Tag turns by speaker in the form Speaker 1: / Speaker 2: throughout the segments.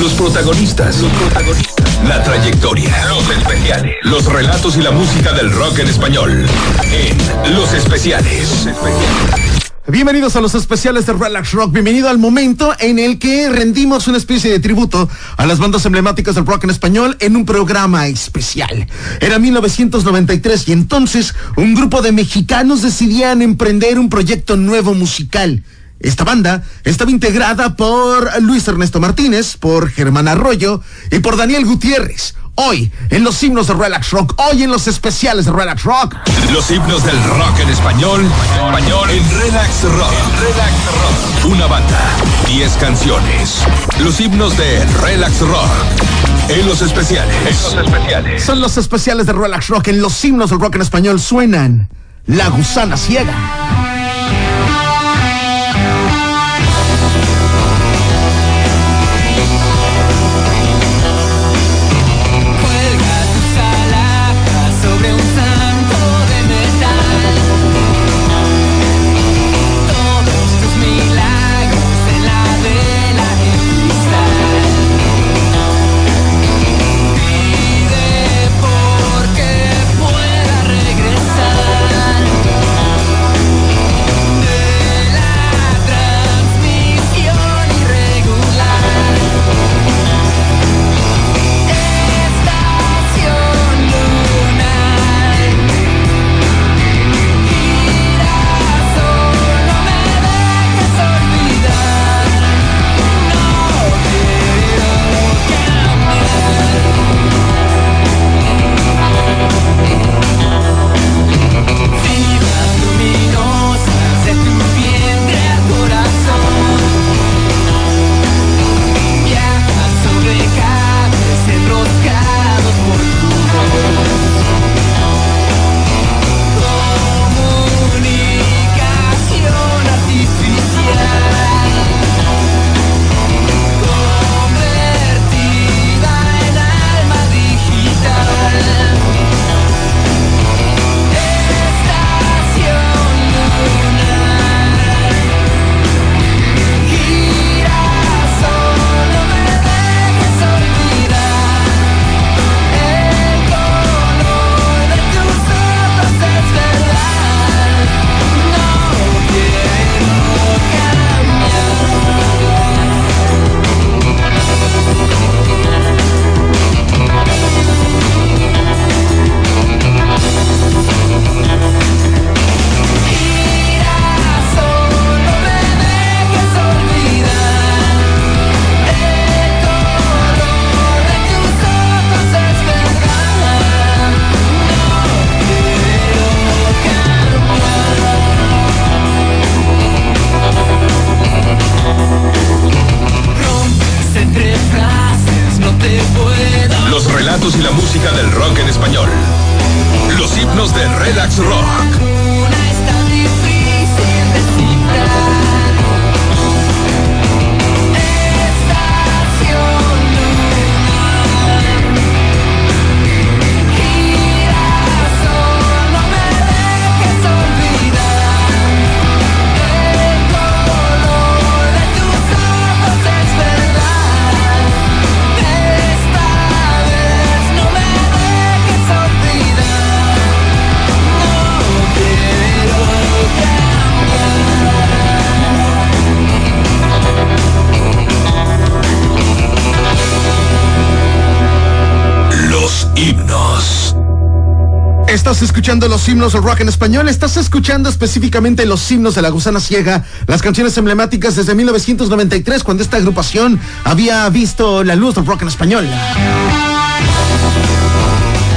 Speaker 1: Los protagonistas. Los protagonistas. La trayectoria. Los especiales. Los relatos y la música del rock en español. En Los Especiales.
Speaker 2: Bienvenidos a los especiales de Relax Rock. Bienvenido al momento en el que rendimos una especie de tributo a las bandas emblemáticas del rock en español en un programa especial. Era 1993 y entonces un grupo de mexicanos decidían emprender un proyecto nuevo musical. Esta banda estaba integrada por Luis Ernesto Martínez, por Germán Arroyo y por Daniel Gutiérrez. Hoy, en los himnos de Relax Rock, hoy en los especiales de Relax Rock.
Speaker 1: Los himnos del rock en español. Español en Relax Rock. Relax Rock. Una banda, 10 canciones. Los himnos de Relax Rock. En los especiales. En los especiales.
Speaker 2: Son los especiales de Relax Rock. En los himnos del rock en español suenan La Gusana Ciega. Estás escuchando los himnos del rock en español, estás escuchando específicamente los himnos de la gusana ciega, las canciones emblemáticas desde 1993, cuando esta agrupación había visto la luz del rock en español.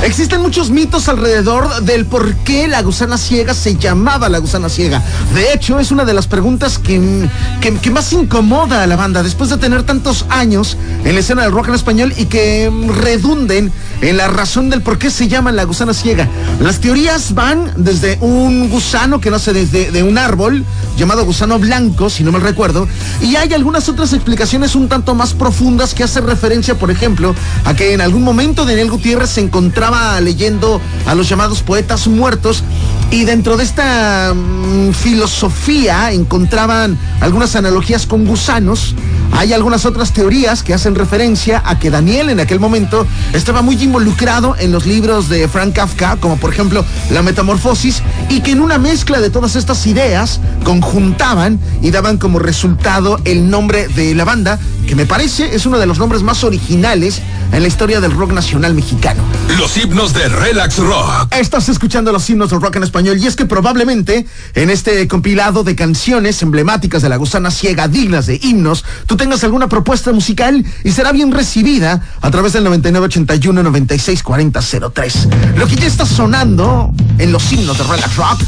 Speaker 2: Existen muchos mitos alrededor del por qué la gusana ciega se llamaba la gusana ciega. De hecho, es una de las preguntas que, que, más incomoda a la banda después de tener tantos años en la escena del rock en español y que redunden
Speaker 3: en la razón del por qué se llama la gusana ciega. Las teorías van desde un gusano que nace desde de un árbol llamado gusano blanco, si no me recuerdo, y hay algunas otras explicaciones un tanto más profundas que hacen referencia, por ejemplo, a que en algún momento Daniel Gutiérrez se encontraba leyendo a los llamados poetas muertos y dentro de esta mm, filosofía encontraban algunas analogías con gusanos. Hay algunas otras teorías que hacen referencia a que Daniel en aquel momento estaba muy involucrado en los libros de Frank Kafka, como por ejemplo La Metamorfosis, y que en una mezcla de todas estas ideas conjuntaban y daban como resultado el nombre de la banda, que me parece es uno de los nombres más originales en la historia del rock nacional mexicano.
Speaker 2: Los himnos de Relax Rock.
Speaker 3: Estás escuchando los himnos del rock en español y es que probablemente en este compilado de canciones emblemáticas de la gusana ciega dignas de himnos, tú tengas alguna propuesta musical y será bien recibida a través del 9981 964003. Lo que ya está sonando en los himnos de Relax Rock.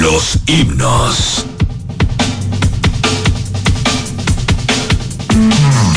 Speaker 2: Los himnos. Mm -hmm.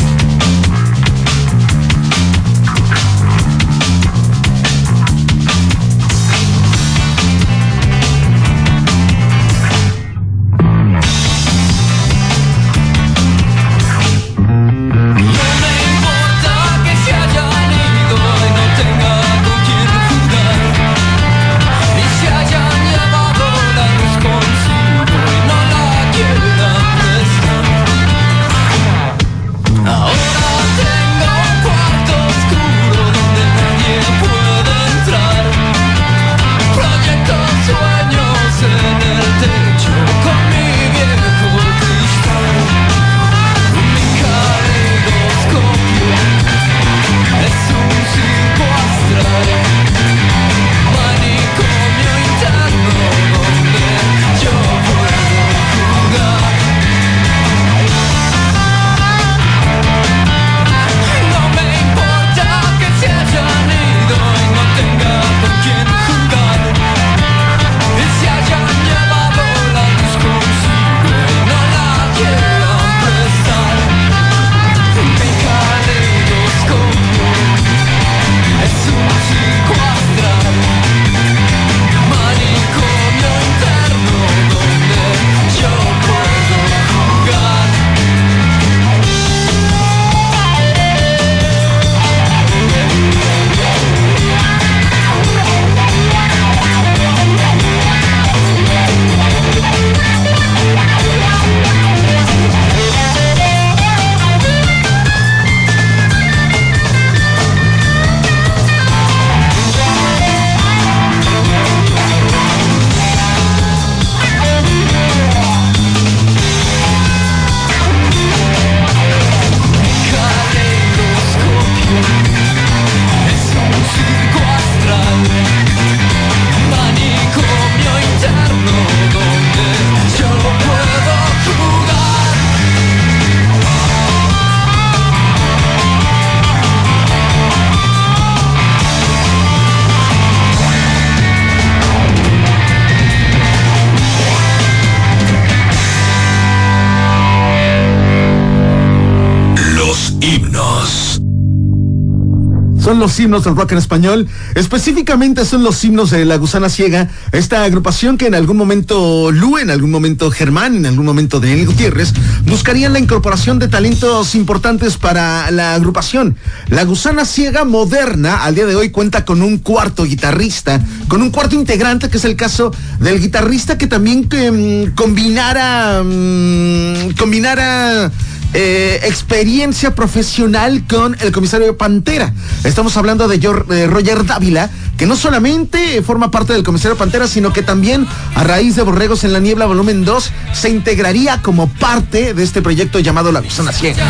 Speaker 3: Los himnos del rock en español. Específicamente son los himnos de La Gusana Ciega, esta agrupación que en algún momento Lu, en algún momento Germán, en algún momento Daniel Gutiérrez, buscarían la incorporación de talentos importantes para la agrupación. La Gusana Ciega moderna al día de hoy cuenta con un cuarto guitarrista, con un cuarto integrante, que es el caso del guitarrista que también mm, combinara, mm, combinara eh, experiencia profesional con el comisario Pantera. Estamos hablando de, Roger Dávila, que no solamente forma parte del comisario Pantera, sino que también a raíz de Borregos en la Niebla volumen 2 se integraría como parte de este proyecto llamado La Gusana Ciega.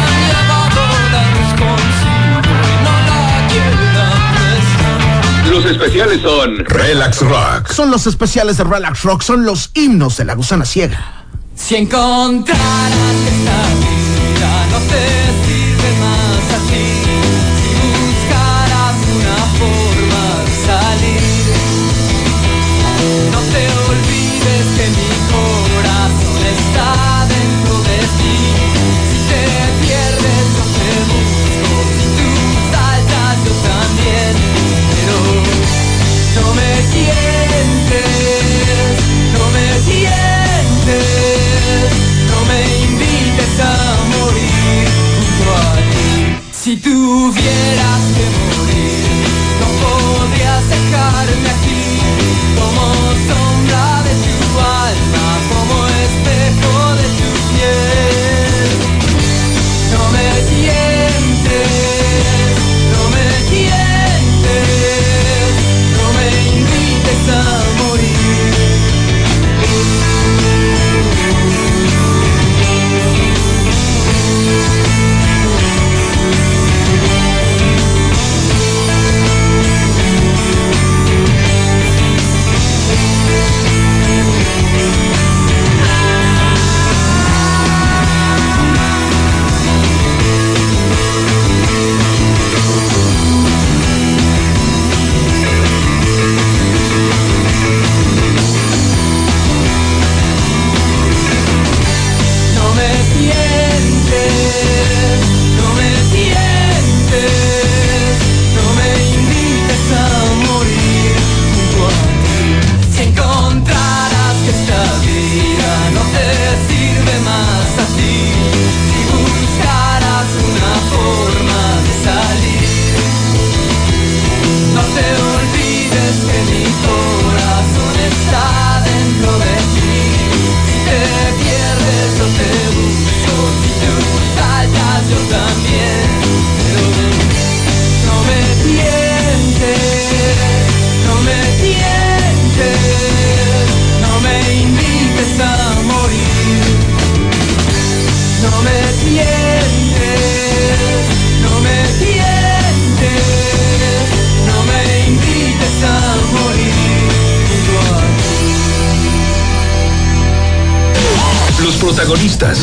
Speaker 2: Los especiales son Relax Rock.
Speaker 3: Son los especiales de Relax Rock, son los himnos de la gusana ciega.
Speaker 1: Si encontraras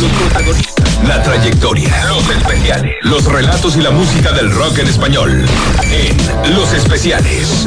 Speaker 1: Los protagonistas. Relatos y la música del rock en español. En Los Especiales.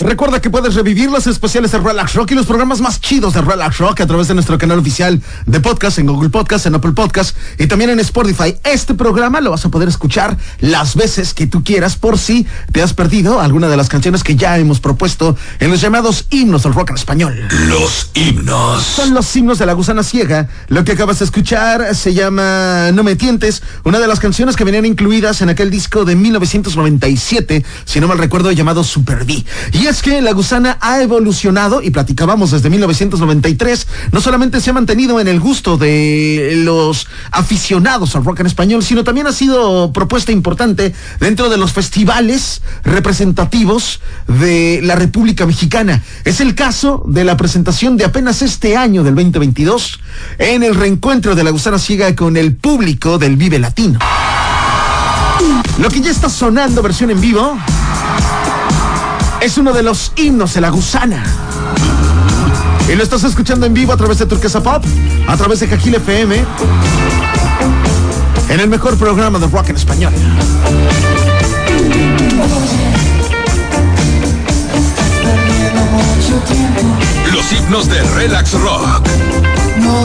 Speaker 3: Recuerda que puedes revivir los especiales de Relax Rock y los programas más chidos de Relax Rock a través de nuestro canal oficial de podcast en Google Podcast, en Apple Podcast y también en Spotify. Este programa lo vas a poder escuchar las veces que tú quieras por si te has perdido alguna de las canciones que ya hemos propuesto en los llamados himnos del rock en español.
Speaker 1: Los himnos.
Speaker 3: Son los himnos de la gusana ciega. Lo que acabas de escuchar se llama No me tientes, una de las canciones que venían incluidas en aquel disco de 1997, si no mal recuerdo, llamado Super D. Y es que la gusana ha evolucionado y platicábamos desde 1993, no solamente se ha mantenido en el gusto de los aficionados al rock en español, sino también ha sido propuesta importante dentro de los festivales representativos de la República Mexicana. Es el caso de la presentación de apenas este año del 2022 en el reencuentro de la gusana ciega con el público del Vive Latino. Lo que ya está sonando versión en vivo es uno de los himnos de la gusana. Y lo estás escuchando en vivo a través de Turquesa Pop, a través de Cajil FM, en el mejor programa de rock en español.
Speaker 1: Los himnos de Relax Rock.
Speaker 2: No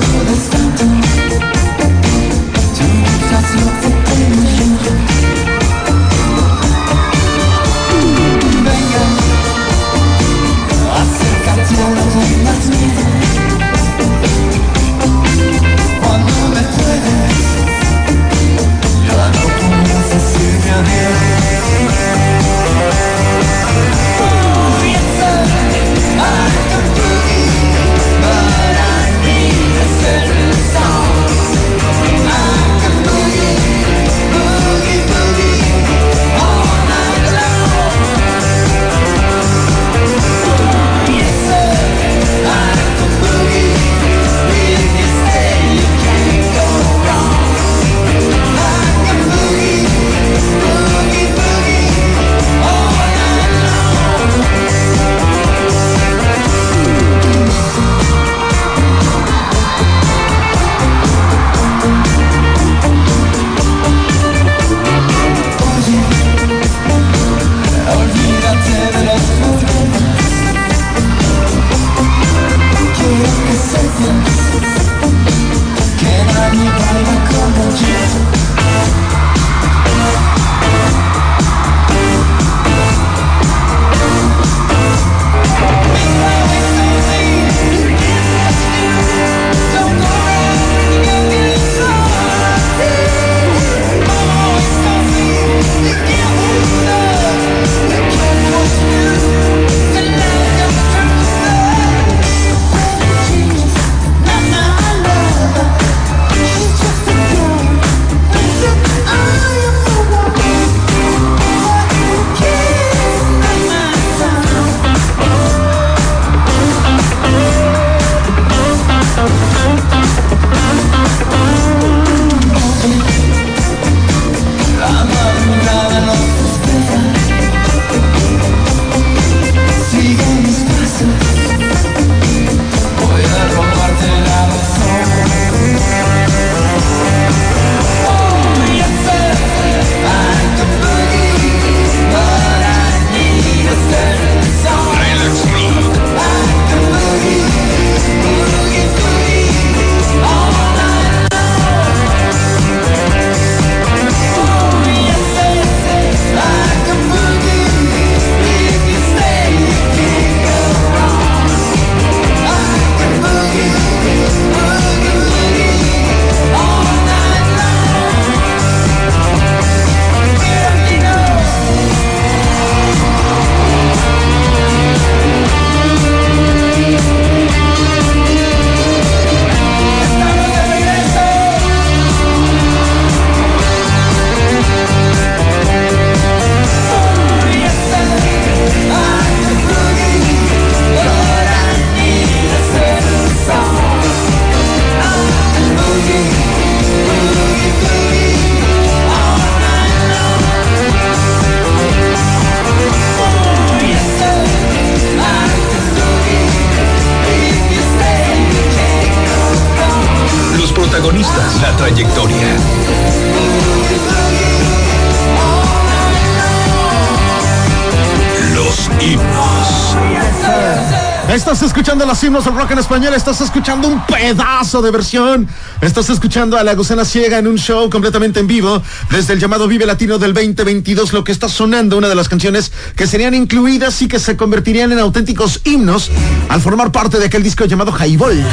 Speaker 3: rock en español, estás escuchando un pedazo de versión. Estás escuchando a La Gusana Ciega en un show completamente en vivo desde el llamado Vive Latino del 2022. Lo que está sonando, una de las canciones que serían incluidas y que se convertirían en auténticos himnos al formar parte de aquel disco llamado Highball.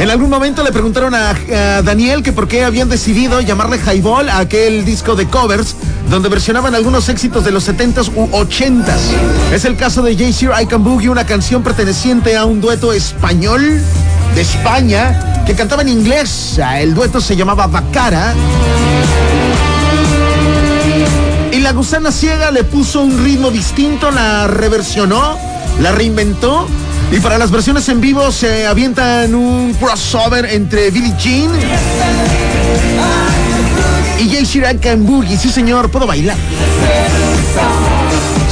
Speaker 3: En algún momento le preguntaron a, a Daniel que por qué habían decidido llamarle Highball a aquel disco de covers donde versionaban algunos éxitos de los 70s u 80s. Es el caso de J.C. I Can Boogie, una canción perteneciente a un dueto español de España que cantaba en inglés. El dueto se llamaba Bacara. Y la gusana ciega le puso un ritmo distinto, la reversionó, la reinventó. Y para las versiones en vivo se avientan un crossover entre Billie Jean y Jay Chirac and Boogie. Sí, señor, puedo bailar.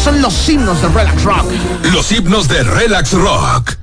Speaker 3: Son los himnos del Relax Rock.
Speaker 2: Los himnos de Relax Rock.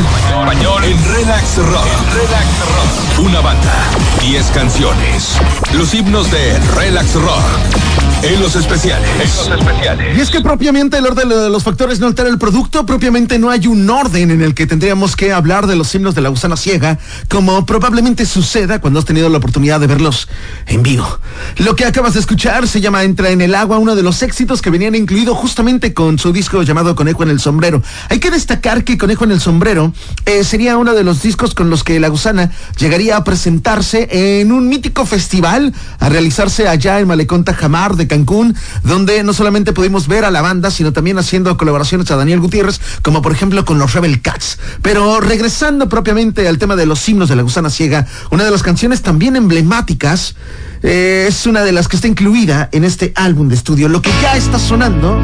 Speaker 1: Español, en Relax Rock. Relax Rock. Una banda, 10 canciones. Los himnos de Relax Rock. En los especiales. En los especiales.
Speaker 2: Y es que propiamente el orden de los factores no altera el producto, propiamente no hay un orden en el que tendríamos que hablar de los himnos de la gusana ciega, como probablemente suceda cuando has tenido la oportunidad de verlos en vivo. Lo que acabas de escuchar se llama Entra en el agua, uno de los éxitos que venían incluido justamente con su disco llamado Conejo en el Sombrero. Hay que destacar que Conejo en el Sombrero eh, sería uno de los discos con los que la gusana llegaría a presentarse en un mítico festival a realizarse allá en Malecón Tajamar de Cancún, donde no solamente pudimos ver a la banda, sino también haciendo colaboraciones a Daniel Gutiérrez, como por ejemplo con los Rebel Cats. Pero regresando propiamente al tema de los himnos de la gusana ciega, una de las canciones también emblemáticas eh, es una de las que está incluida en este álbum de estudio. Lo que ya está sonando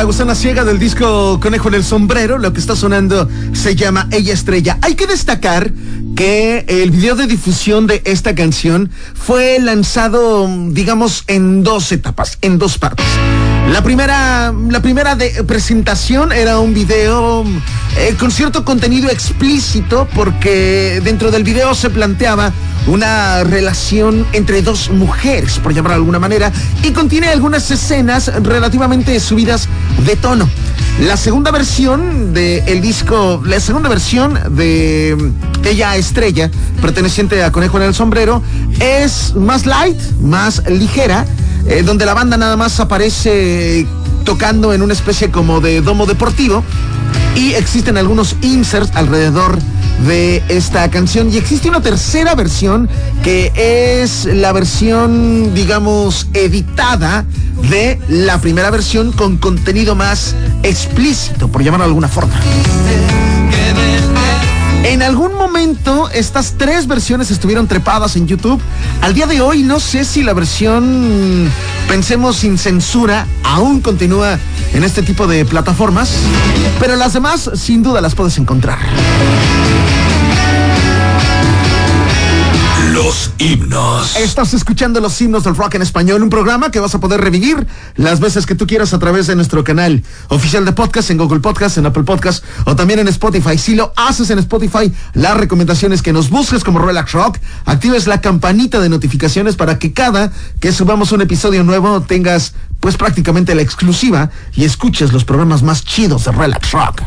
Speaker 3: la
Speaker 2: gusana ciega del disco Conejo en el Sombrero. Lo que está sonando se llama Ella Estrella. Hay que destacar que el video de difusión de esta canción fue lanzado, digamos, en dos etapas, en dos partes.
Speaker 3: La primera, la primera de presentación era un video eh, con cierto contenido explícito porque dentro del video se planteaba una relación entre dos mujeres, por llamarlo de alguna manera, y contiene algunas escenas relativamente subidas de tono. La segunda versión del disco, la segunda versión de Ella Estrella, perteneciente a Conejo en el Sombrero, es más light, más ligera, eh, donde la banda nada más aparece tocando en una especie como de domo deportivo. Y existen algunos inserts alrededor de esta canción. Y existe una tercera versión que es la versión digamos editada de la primera versión con contenido más explícito por llamarlo de alguna forma en algún momento estas tres versiones estuvieron trepadas en YouTube. Al día de hoy no sé si la versión Pensemos sin censura aún continúa en este tipo de plataformas, pero las demás sin duda las puedes encontrar.
Speaker 2: Himnos.
Speaker 3: Estás escuchando los himnos del rock en español, un programa que vas a poder revivir las veces que tú quieras a través de nuestro canal oficial de podcast en Google Podcast, en Apple Podcast o también en Spotify. Si lo haces en Spotify, la recomendación es que nos busques como Relax Rock, actives la campanita de notificaciones para que cada que subamos un episodio nuevo tengas pues prácticamente la exclusiva y escuches los programas más chidos de Relax Rock.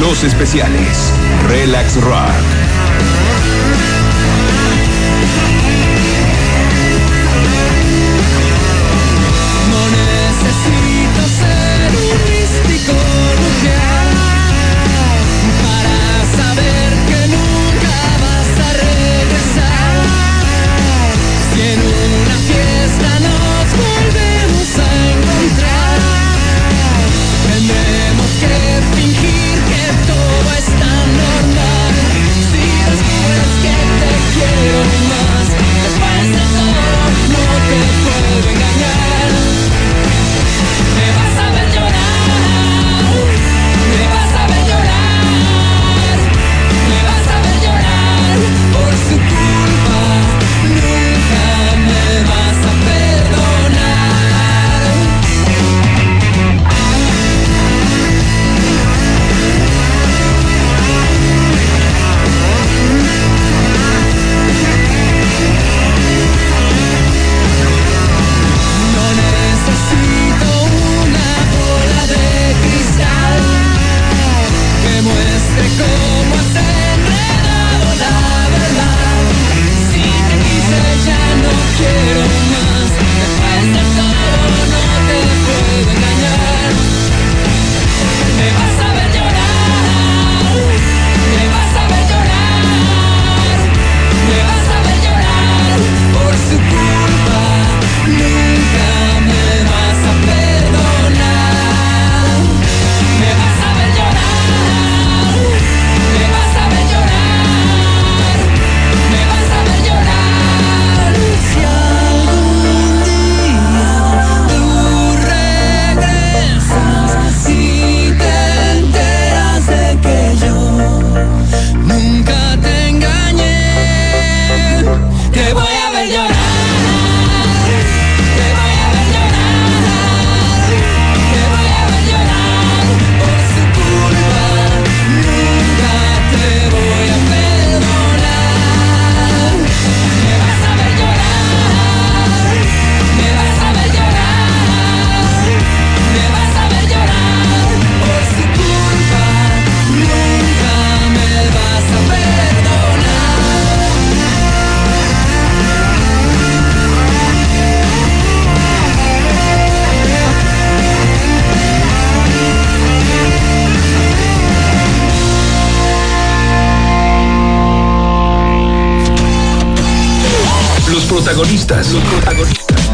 Speaker 2: Los especiales. Relax Rock.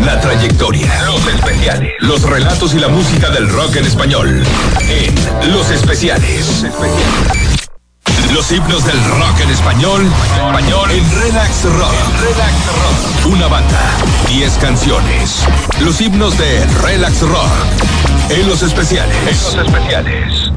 Speaker 1: La
Speaker 2: trayectoria. Los especiales. Los relatos y la música del rock en español. En Los especiales. Los especiales. Los himnos del rock en español. Español. En Relax Rock. Relax Rock. Una banda. 10 canciones. Los himnos de Relax Rock. En los especiales. En los especiales.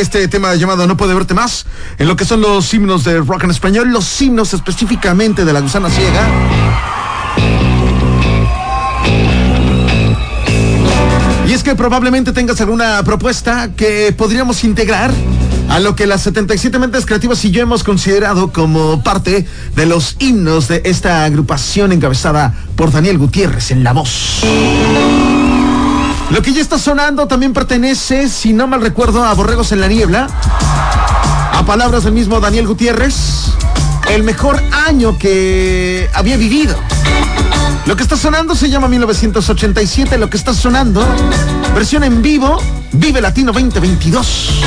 Speaker 3: Este tema llamado No puede verte más, en lo que son los himnos de rock en español, los himnos específicamente de la gusana ciega. Y es que probablemente tengas alguna propuesta que podríamos integrar a lo que las 77 mentes creativas y yo hemos considerado como parte de los himnos de esta agrupación encabezada por Daniel Gutiérrez en la voz. Lo que ya está sonando también pertenece, si no mal recuerdo, a Borregos en la Niebla. A palabras del mismo Daniel Gutiérrez, el mejor año que había vivido. Lo que está sonando se llama 1987, lo que está sonando, versión en vivo, Vive Latino 2022.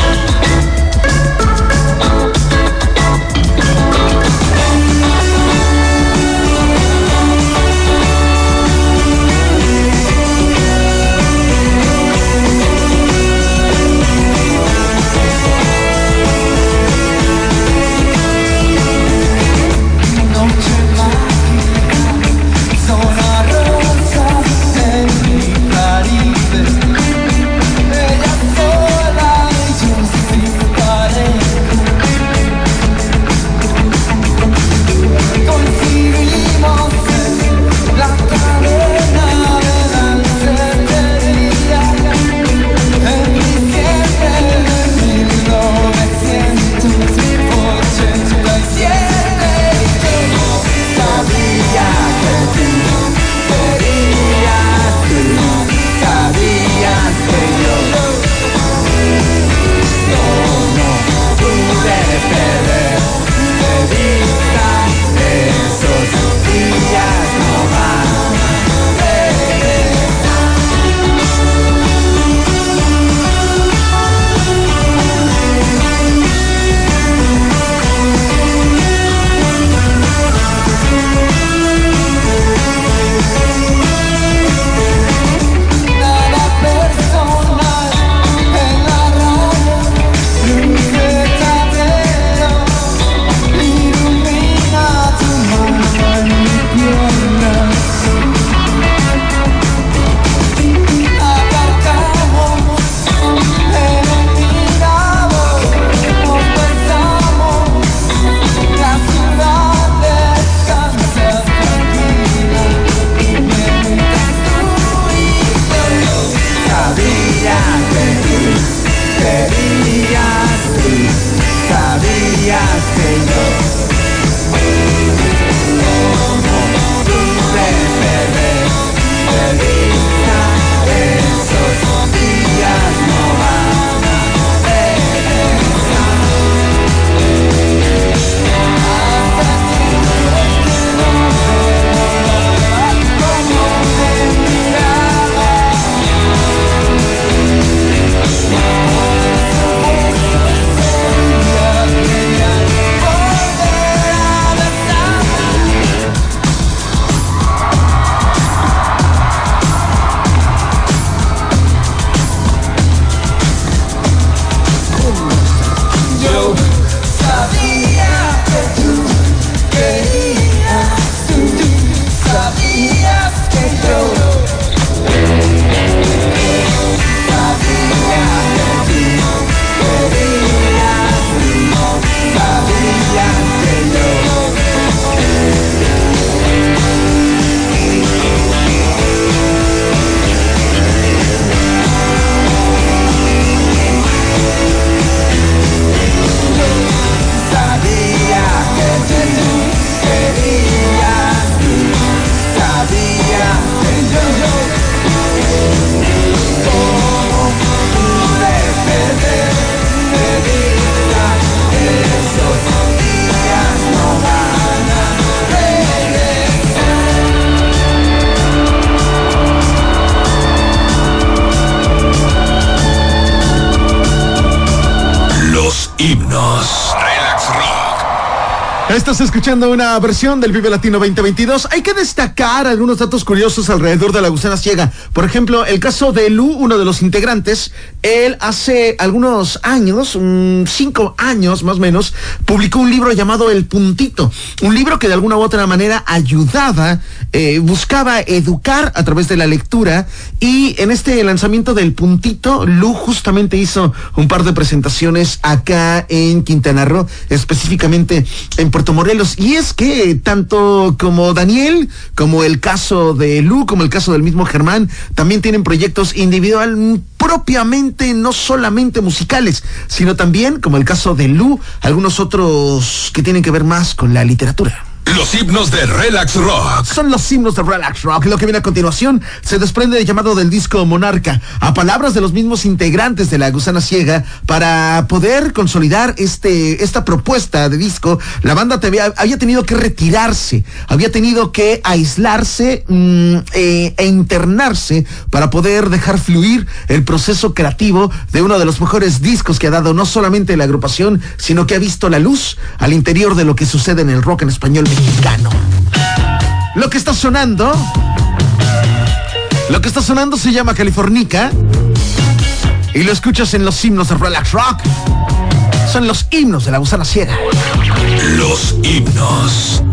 Speaker 3: Estás escuchando una versión del Vive Latino 2022. Hay que destacar algunos datos curiosos alrededor de la gusana ciega. Por ejemplo, el caso de Lu, uno de los integrantes, él hace algunos años, mm, cinco años más o menos, publicó un libro llamado El Puntito. Un libro que de alguna u otra manera ayudaba, eh, buscaba educar a través de la lectura. Y en este lanzamiento del Puntito, Lu justamente hizo un par de presentaciones acá en Quintana Roo, específicamente en Puerto Morelos. Y es que tanto como Daniel, como el caso de Lu, como el caso del mismo Germán, también tienen proyectos individual propiamente no solamente musicales, sino también, como el caso de Lu, algunos otros que tienen que ver más con la literatura.
Speaker 2: Los himnos de Relax Rock.
Speaker 3: Son los himnos de Relax Rock. Lo que viene a continuación se desprende del llamado del disco Monarca, a palabras de los mismos integrantes de la Gusana Ciega, para poder consolidar este, esta propuesta de disco. La banda había tenido que retirarse, había tenido que aislarse mm, eh, e internarse para poder dejar fluir el proceso creativo de uno de los mejores discos que ha dado no solamente la agrupación, sino que ha visto la luz al interior de lo que sucede en el rock en español Lo que está sonando, lo que está sonando se llama Californica y lo escuchas en los himnos de Relax Rock. Son los himnos de la gusana ciega.
Speaker 2: Los himnos.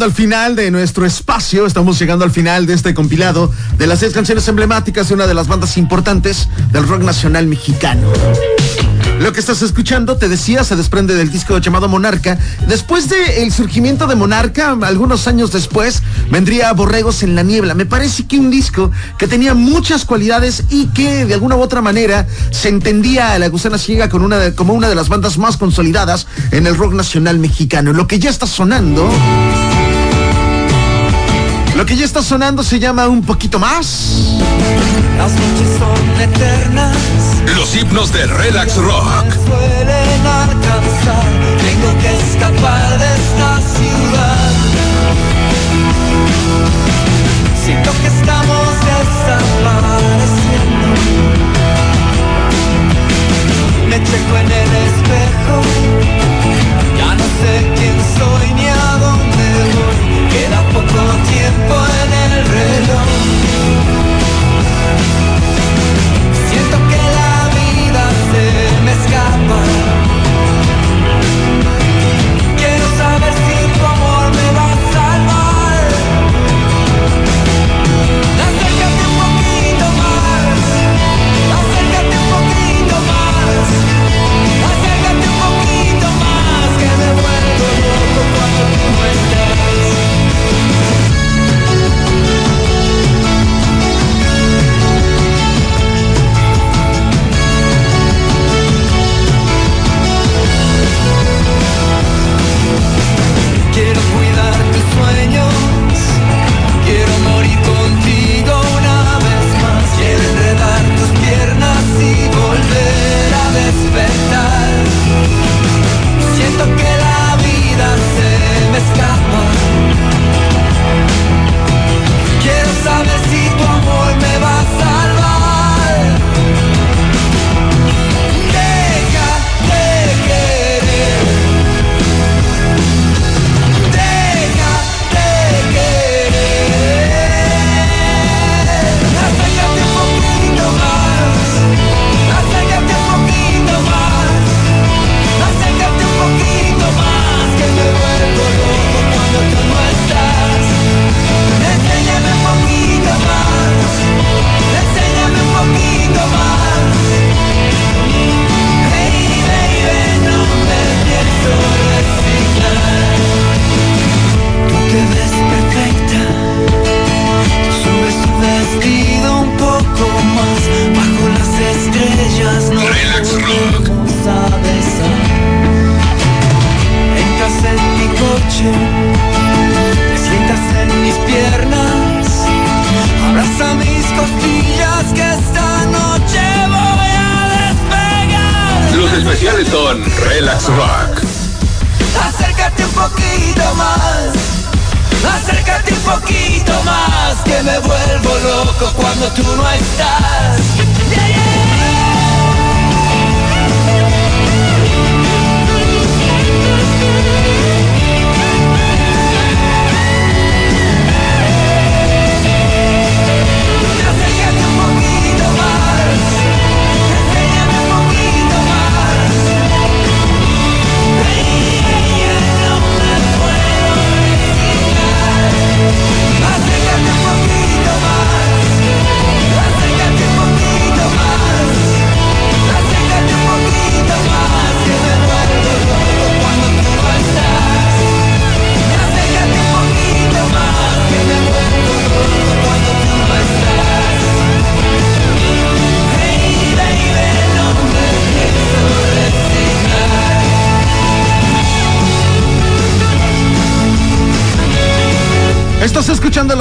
Speaker 1: Al
Speaker 3: final de nuestro espacio, estamos llegando al final de este compilado de las seis canciones emblemáticas de una de las bandas importantes del rock nacional mexicano. Lo que estás escuchando, te decía, se desprende del disco llamado Monarca. Después del surgimiento de Monarca, algunos años después, vendría Borregos en la Niebla. Me parece que un disco que tenía muchas cualidades y que de alguna u otra manera se entendía a La Gusana Ciega con una como una de las bandas más consolidadas en el rock nacional mexicano. Lo que ya está sonando... Lo que ya está sonando se llama Un Poquito Más.
Speaker 2: Las noches son eternas,
Speaker 1: Los himnos de Relax Rock.
Speaker 2: suelen alcanzar. Tengo que escapar de esta ciudad. Siento que estamos desapareciendo. Me checo en el espejo. Ya no sé quién soy ni Siento que la vida se me escapa.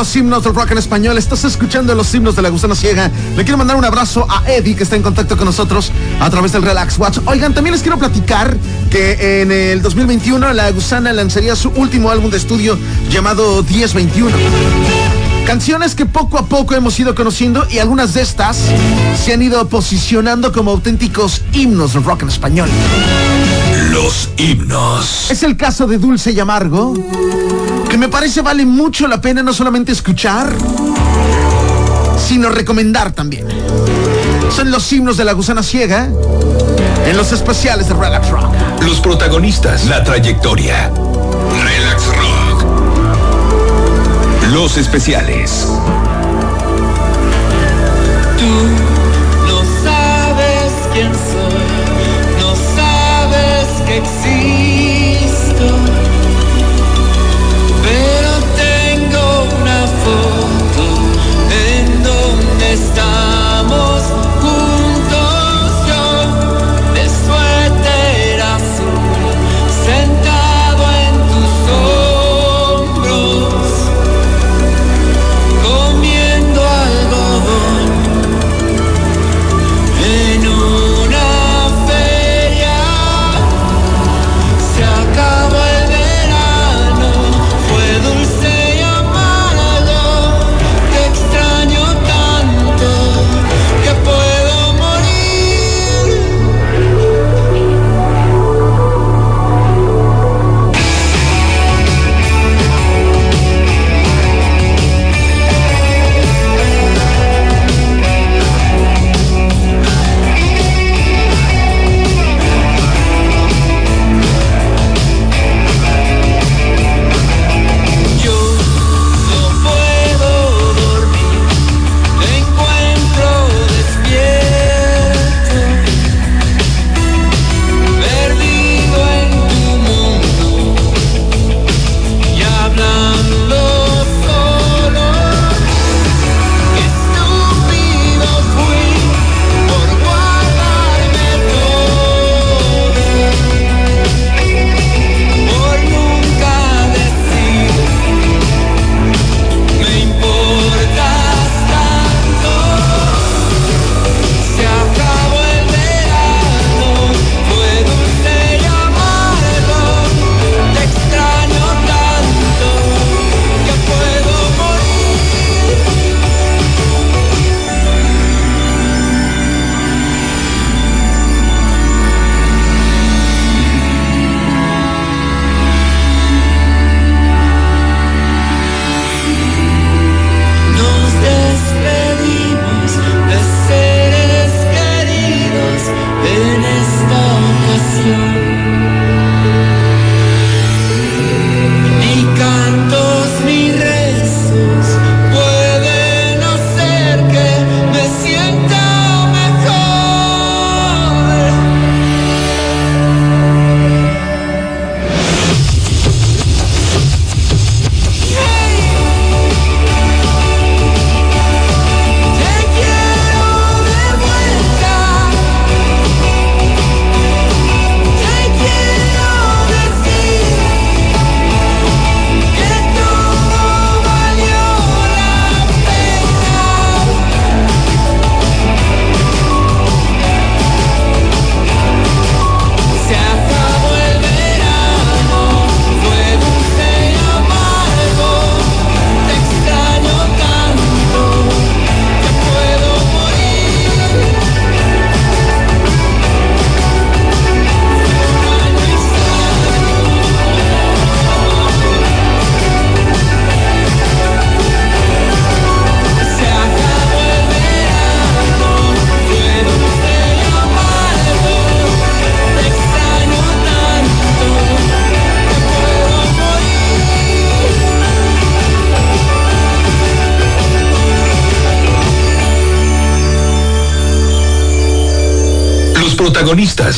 Speaker 1: Los
Speaker 3: himnos del rock en español, estás escuchando los himnos de la gusana ciega. Le quiero mandar un abrazo a Eddie que está en contacto con nosotros a través del Relax Watch. Oigan, también les quiero platicar que en el 2021 la gusana lanzaría su último álbum de estudio llamado 1021. Canciones que poco a poco hemos ido conociendo y algunas de estas se han ido posicionando como auténticos himnos del rock en español.
Speaker 1: Los himnos.
Speaker 3: Es el caso de Dulce y Amargo, que me parece vale mucho la pena no solamente escuchar, sino recomendar también. Son los himnos de la gusana ciega en los especiales de Relax Rock.
Speaker 1: Los protagonistas, la trayectoria. Relax Rock. Los especiales.
Speaker 2: Tú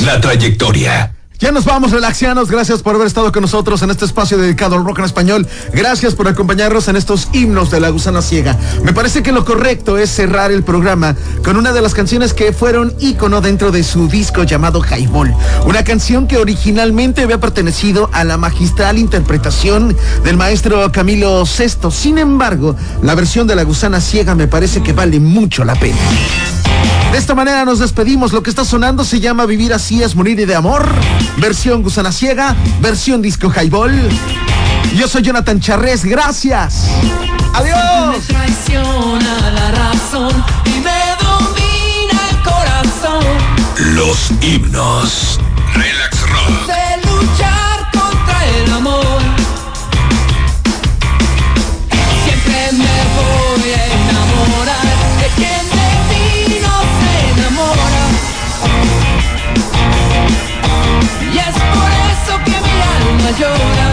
Speaker 1: la trayectoria.
Speaker 3: Ya nos vamos, relaxianos. Gracias por haber estado con nosotros en este espacio dedicado al rock en español. Gracias por acompañarnos en estos himnos de la gusana ciega. Me parece que lo correcto es cerrar el programa con una de las canciones que fueron ícono dentro de su disco llamado Highball. Una canción que originalmente había pertenecido a la magistral interpretación del maestro Camilo VI. Sin embargo, la versión de la gusana ciega me parece que vale mucho la pena. De esta manera nos despedimos. Lo que está sonando se llama Vivir así es morir de amor. Versión Gusana Ciega, versión Disco Highball. Yo soy Jonathan Charres, gracias. Adiós.
Speaker 1: Los himnos. Relax Rock.
Speaker 2: de luchar contra el amor. Siempre me voy a enamorar de quien de mí no se enamora. Y es por eso que mi alma llora.